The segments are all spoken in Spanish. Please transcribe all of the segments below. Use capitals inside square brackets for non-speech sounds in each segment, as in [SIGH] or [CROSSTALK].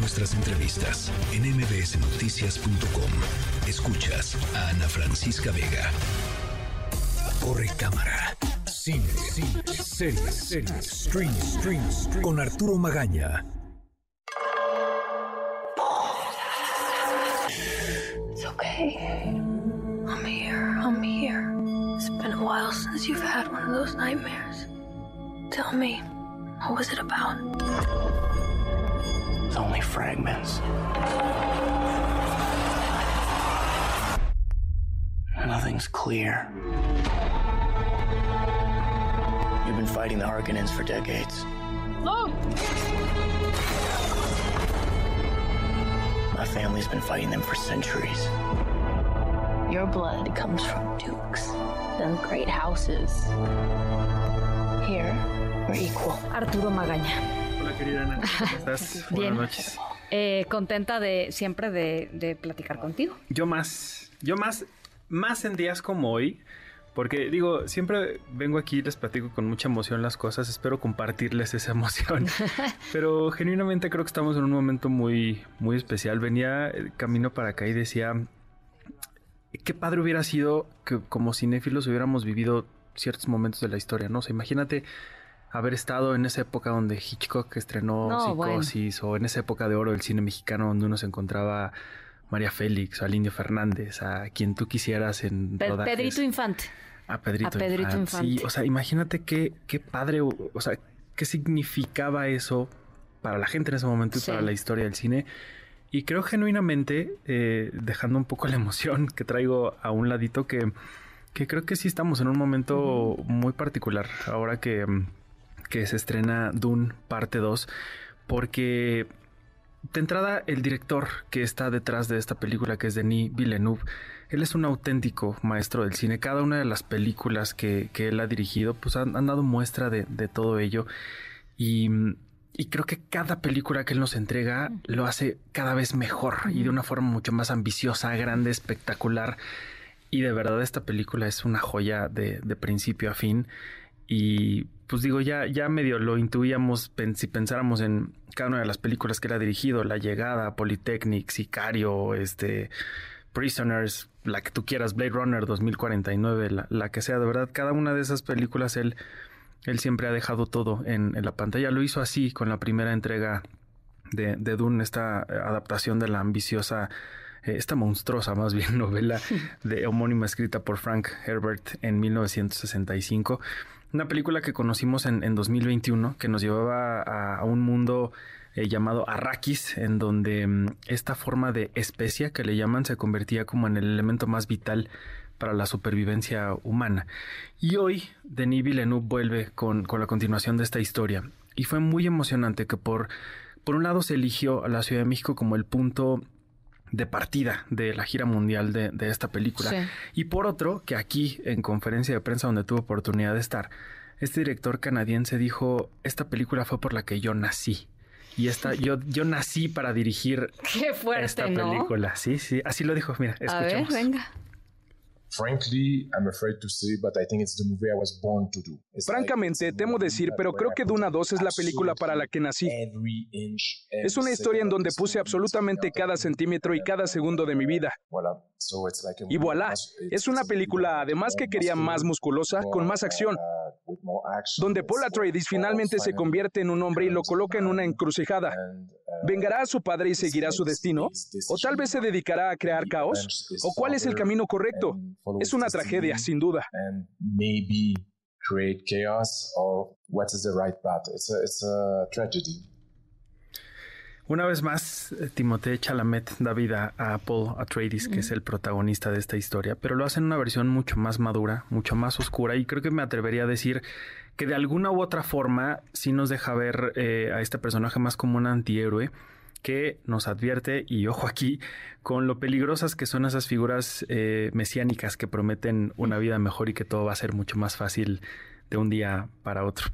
nuestras entrevistas en mbsnoticias.com. Escuchas a Ana Francisca Vega. Corre cámara. Cine, cine, series, series, stream, stream, stream. Con Arturo Magaña. It's okay. I'm here. I'm here. It's been a while since you've had one of those nightmares. Tell me, what was it about? It's only fragments. Nothing's clear. You've been fighting the Harkonnens for decades. My family's been fighting them for centuries. Your blood comes from dukes, then great houses. Here, we're equal. Arturo Magaña. Hola querida Ana, ¿cómo estás? Bien. Buenas noches. Eh, contenta de siempre de, de platicar contigo. Yo más, yo más, más en días como hoy, porque digo, siempre vengo aquí y les platico con mucha emoción las cosas, espero compartirles esa emoción, [LAUGHS] pero genuinamente creo que estamos en un momento muy, muy especial. Venía eh, camino para acá y decía, qué padre hubiera sido que como cinéfilos hubiéramos vivido ciertos momentos de la historia, ¿no? O sea, imagínate haber estado en esa época donde Hitchcock estrenó No, bueno. Psicosis o en esa época de oro del cine mexicano donde uno se encontraba María Félix o al Indio Fernández, a quien tú quisieras en Pe- rodajes. Pedrito Infante. A Pedrito, a Pedrito Infante. Sí, o sea, imagínate qué, qué padre, o, o sea, qué significaba eso para la gente en ese momento y Sí. para la historia del cine. Y creo genuinamente, eh, dejando un poco la emoción que traigo a un ladito, que, que creo que sí estamos en un momento muy particular ahora que, mm, que se estrena Dune parte 2, porque de entrada el director que está detrás de esta película, que es Denis Villeneuve, él es un auténtico maestro del cine. Cada una de las películas que, que él ha dirigido, pues han, han dado muestra de, de todo ello. Y, y creo que cada película que él nos entrega lo hace cada vez mejor y de una forma mucho más ambiciosa, grande, espectacular. Y de verdad esta película es una joya de, de principio a fin. Y pues digo, ya, ya medio lo intuíamos si pensáramos en cada una de las películas que él ha dirigido, La Llegada, Polytechnic, Sicario, este, Prisoners, la que tú quieras, Blade Runner 2049, la, la que sea, de verdad, cada una de esas películas él, él siempre ha dejado todo en, en la pantalla. Lo hizo así con la primera entrega de, de Dune, esta eh, adaptación de la ambiciosa, eh, esta monstruosa más bien [LAUGHS] novela [LAUGHS] de homónima escrita por Frank Herbert en 1965. Una película que conocimos en, en 2021 que nos llevaba a, un mundo eh, llamado Arrakis, en donde mm, esta forma de especia que le llaman se convertía como en el elemento más vital para la supervivencia humana. Y hoy Denis Villeneuve vuelve con, con la continuación de esta historia. Y fue muy emocionante que por, por un lado se eligió a la Ciudad de México como el punto de partida de la gira mundial de, de esta película. Sí. Y por otro, que aquí en conferencia de prensa donde tuve oportunidad de estar, este director canadiense dijo, esta película fue por la que yo nací. Y esta, [LAUGHS] yo, yo nací para dirigir Qué fuerte, esta ¿no? película. Sí, sí, así lo dijo. Mira, A ver, escuchemos. venga. Frankly, I'm afraid to say, but I think it's the movie I was born to do. It's like Francamente, a temo decir, pero creo que Duna 2 es la película para la que nací. inch, Es una historia en donde puse absolutamente cada centímetro y cada segundo de mi vida. Voilà. So it's like Y voilà, es una película además que quería más musculosa, con más acción, uh, donde Paul like Atreides finalmente se convierte en un hombre y lo coloca en una encrucijada. ¿Vengará a su padre y seguirá su destino? ¿O tal vez se dedicará a crear caos? ¿O cuál es el camino correcto? Es una tragedia, sin duda. create chaos or what is the right path. It's a, it's a tragedy. Una vez más, eh, Timothée Chalamet da vida a Paul Atreides, que es el protagonista de esta historia, pero lo hace en una versión mucho más madura, mucho más oscura, y creo que me atrevería a decir que de alguna u otra forma sí nos deja ver eh, a este personaje más como un antihéroe que nos advierte, y ojo aquí, con lo peligrosas que son esas figuras eh, mesiánicas que prometen una vida mejor y que todo va a ser mucho más fácil de un día para otro.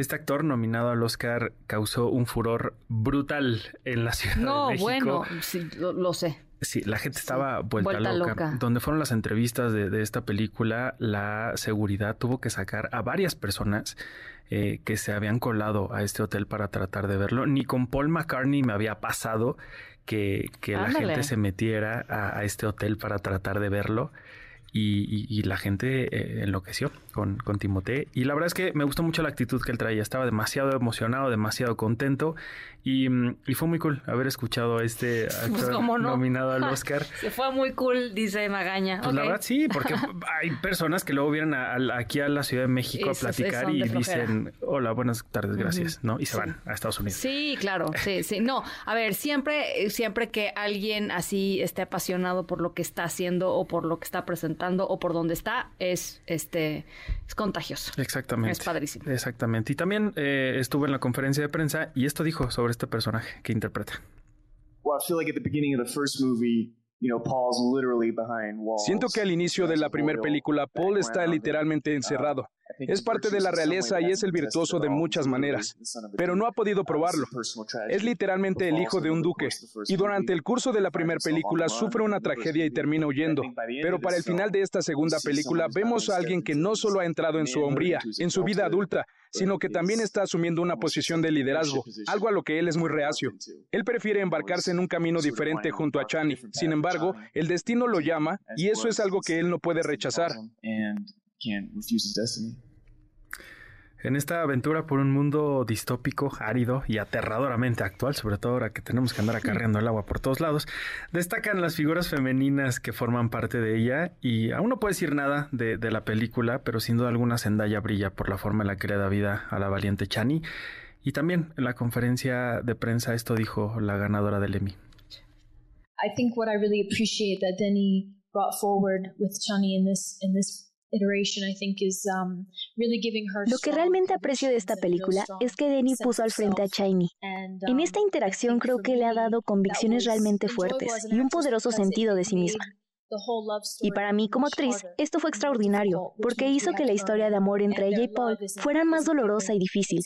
Este actor nominado al Oscar causó un furor brutal en la Ciudad no, de México. bueno, sí, lo, sé. Sí, la gente estaba vuelta, loca. Donde fueron las entrevistas de, esta película, la seguridad tuvo que sacar a varias personas eh, que se habían colado a este hotel para tratar de verlo. Ni con Paul McCartney me había pasado que, la gente se metiera a, este hotel para tratar de verlo y, la gente eh, enloqueció con, con Timothée. Y la verdad es que me gustó mucho la actitud que él traía. Estaba demasiado emocionado, demasiado contento. Y, y fue muy cool haber escuchado a este [LAUGHS] pues, nominado al [LAUGHS] Oscar. Se fue muy cool, dice Magaña. Pues la verdad sí, porque [LAUGHS] hay personas que luego vienen aquí a la Ciudad de México a platicar y dicen, hola, buenas tardes, gracias, ¿no? Y se van a Estados Unidos. Sí, claro, sí, sí. No, a ver, siempre, siempre que alguien así esté apasionado por lo que está haciendo o por lo que está presentando, o por donde está es este es contagioso. Exactamente. Es padrísimo. Exactamente. Y también eh, estuvo en la conferencia de prensa y esto dijo sobre este personaje que interpreta. Well, I feel like at the beginning of the first movie Siento que al inicio de la primera película Paul está literalmente encerrado. Es parte de la realeza y es el virtuoso de muchas maneras, pero no ha podido probarlo. Es literalmente el hijo de un duque y durante el curso de la primera película sufre una tragedia y termina huyendo. Pero para el final de esta segunda película vemos a alguien que no solo ha entrado en su hombría, en su vida adulta, sino que también está asumiendo una posición de liderazgo, algo a lo que él es muy reacio. Él prefiere embarcarse en un camino diferente junto a Chani. Sin embargo, el destino lo llama y eso es algo que él no puede rechazar. En esta aventura por un mundo distópico, árido y aterradoramente actual, sobre todo ahora que tenemos que andar acarreando el agua por todos lados, destacan las figuras femeninas que forman parte de ella y aún no puedo decir nada de, la película, pero sin duda alguna Zendaya brilla por la forma en la que le da vida a la valiente Chani. Y también en la conferencia de prensa esto dijo la ganadora del Emmy. I think what I really appreciate that Denny brought forward with Chani in this in this Lo que realmente aprecio de esta película es que Denny puso al frente a Chiny. En um, esta interacción creo que le ha dado convicciones realmente fuertes y un poderoso sentido de sí misma. Y para mí como actriz, esto fue extraordinario, porque hizo que la historia de amor entre ella y Paul fuera más dolorosa y difícil.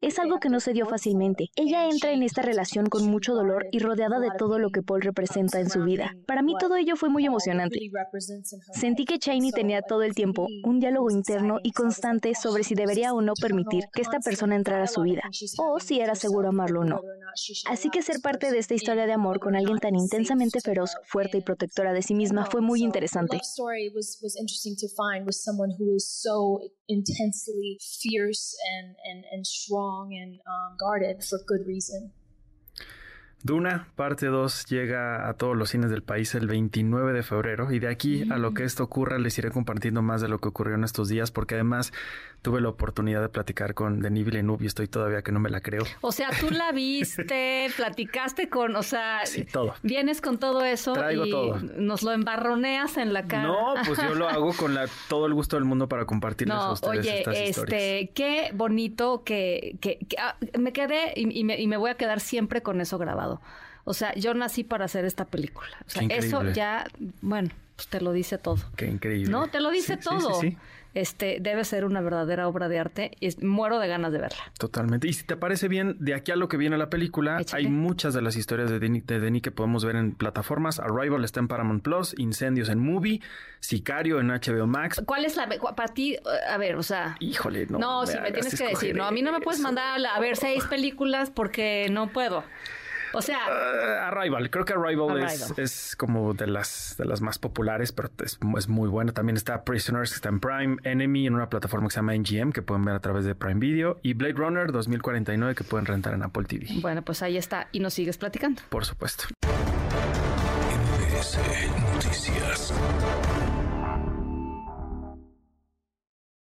Es algo que no se dio fácilmente. Ella entra en esta relación con mucho dolor y rodeada de todo lo que Paul representa en su vida. Para mí todo ello fue muy emocionante. Sentí que Cheney tenía todo el tiempo un diálogo interno y constante sobre si debería o no permitir que esta persona entrara a su vida, o si era seguro amarlo o no. Así que ser parte de esta historia de amor con alguien tan intensamente feroz, fuerte y protectora de sí misma fue muy interesante. strong and um, guarded for good reason. Duna, parte 2, llega a todos los cines del país el 29 de febrero y de aquí a lo que esto ocurra les iré compartiendo más de lo que ocurrió en estos días porque además tuve la oportunidad de platicar con Denis Villeneuve y estoy todavía que no me la creo. O sea, tú la viste, [LAUGHS] platicaste con, o sea, sí, todo. vienes con todo eso Traigo y todo. nos lo embarroneas en la cara. No, pues yo lo [LAUGHS] hago con la, todo el gusto del mundo para compartirles a ustedes oye, estas este, qué bonito que, que, ah, me quedé y, me, y me voy a quedar siempre con eso grabado. O sea, yo nací para hacer esta película. O sea, eso ya, bueno, pues te lo dice todo. Qué increíble. No, te lo dice todo. Sí, sí, este debe ser una verdadera obra de arte y muero de ganas de verla. Totalmente. Y si te parece bien, de aquí a lo que viene la película, hay muchas de las historias de Denny, de que podemos ver en plataformas. Arrival está en Paramount Plus, Incendios en Movie, Sicario en HBO Max. ¿Cuál es la para ti? A ver, o sea, híjole, no. No, si me tienes que decir, no, a mí no me puedes mandar a ver seis películas porque no puedo. O sea, uh, Arrival, creo que Arrival, Es, como de las de las más populares, pero es, es, muy buena. También está Prisoners, que está en Prime, Enemy en una plataforma que se llama NGM, que pueden ver a través de Prime Video, y Blade Runner 2049, que pueden rentar en Apple TV. Bueno, pues ahí está. Y nos sigues platicando. Por supuesto. Noticias.